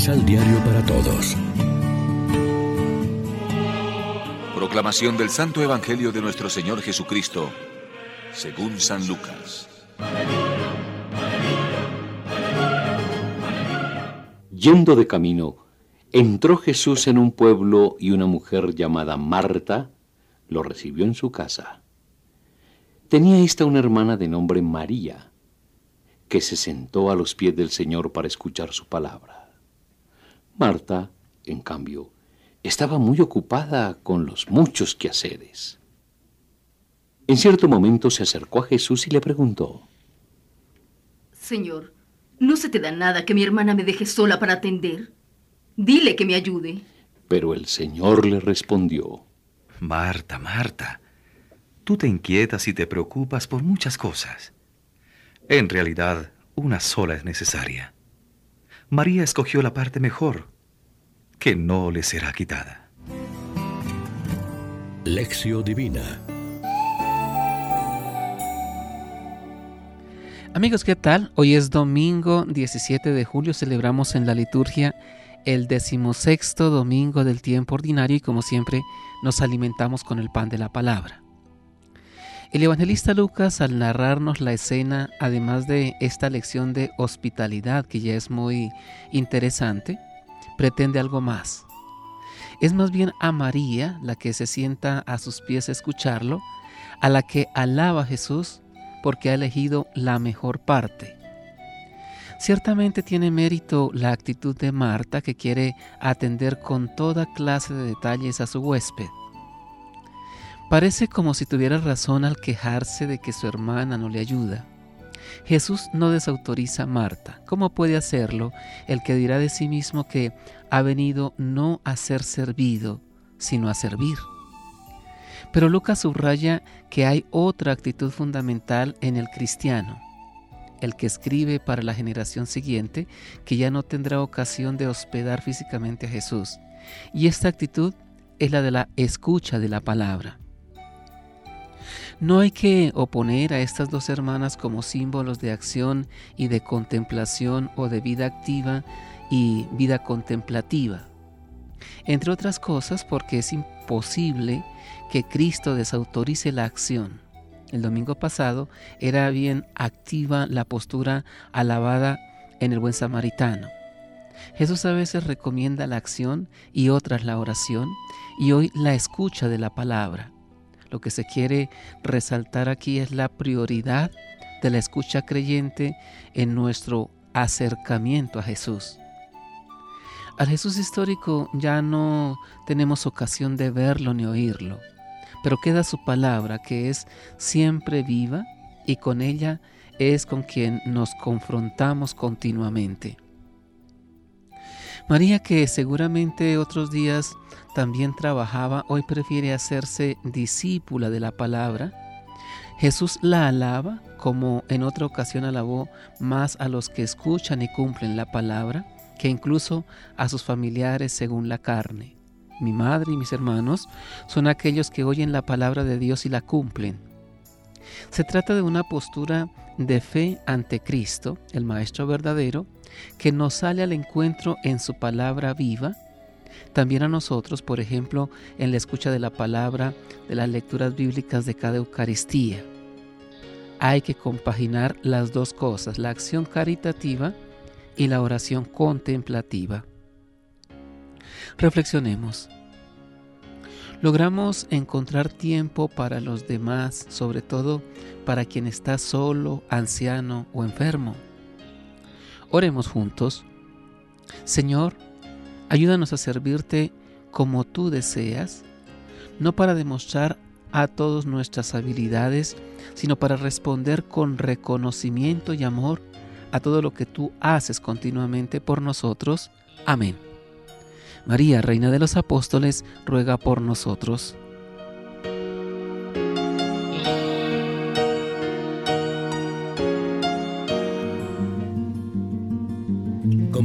Misal Diario para Todos. Proclamación del Santo Evangelio de nuestro Señor Jesucristo, según San Lucas. Yendo de camino, entró Jesús en un pueblo y una mujer llamada Marta lo recibió en su casa. Tenía esta una hermana de nombre María, que se sentó a los pies del Señor para escuchar su palabra. Marta, en cambio, estaba muy ocupada con los muchos quehaceres. En cierto momento se acercó a Jesús y le preguntó, Señor, ¿no se te da nada que mi hermana me deje sola para atender? Dile que me ayude. Pero el Señor le respondió, Marta, Marta, tú te inquietas y te preocupas por muchas cosas. En realidad, una sola es necesaria. María escogió la parte mejor, que no le será quitada. Lección Divina Amigos, ¿qué tal? Hoy es domingo 17 de julio, celebramos en la liturgia el decimosexto domingo del tiempo ordinario y como siempre nos alimentamos con el pan de la palabra. El evangelista Lucas al narrarnos la escena, además de esta lección de hospitalidad que ya es muy interesante, pretende algo más. Es más bien a María la que se sienta a sus pies a escucharlo, a la que alaba a Jesús porque ha elegido la mejor parte. Ciertamente tiene mérito la actitud de Marta que quiere atender con toda clase de detalles a su huésped. Parece como si tuviera razón al quejarse de que su hermana no le ayuda. Jesús no desautoriza a Marta. ¿Cómo puede hacerlo el que dirá de sí mismo que ha venido no a ser servido, sino a servir? Pero Lucas subraya que hay otra actitud fundamental en el cristiano, el que escribe para la generación siguiente que ya no tendrá ocasión de hospedar físicamente a Jesús. Y esta actitud es la de la escucha de la palabra. No hay que oponer a estas dos hermanas como símbolos de acción y de contemplación o de vida activa y vida contemplativa. Entre otras cosas porque es imposible que Cristo desautorice la acción. El domingo pasado era bien activa la postura alabada en el buen samaritano. Jesús a veces recomienda la acción y otras la oración y hoy la escucha de la palabra. Lo que se quiere resaltar aquí es la prioridad de la escucha creyente en nuestro acercamiento a Jesús. Al Jesús histórico ya no tenemos ocasión de verlo ni oírlo, pero queda su palabra que es siempre viva y con ella es con quien nos confrontamos continuamente. María, que seguramente otros días también trabajaba, hoy prefiere hacerse discípula de la palabra. Jesús la alaba, como en otra ocasión alabó más a los que escuchan y cumplen la palabra, que incluso a sus familiares según la carne. Mi madre y mis hermanos son aquellos que oyen la palabra de Dios y la cumplen. Se trata de una postura de fe ante Cristo, el Maestro verdadero, que nos sale al encuentro en su palabra viva también a nosotros, por ejemplo, en la escucha de la palabra, de las lecturas bíblicas de cada Eucaristía. Hay que compaginar las dos cosas, la acción caritativa y la oración contemplativa. Reflexionemos. Logramos encontrar tiempo para los demás, sobre todo para quien está solo, anciano o enfermo. Oremos juntos. Señor, Ayúdanos a servirte como tú deseas, no para demostrar a todos nuestras habilidades, sino para responder con reconocimiento y amor a todo lo que tú haces continuamente por nosotros. Amén. María, Reina de los Apóstoles, ruega por nosotros.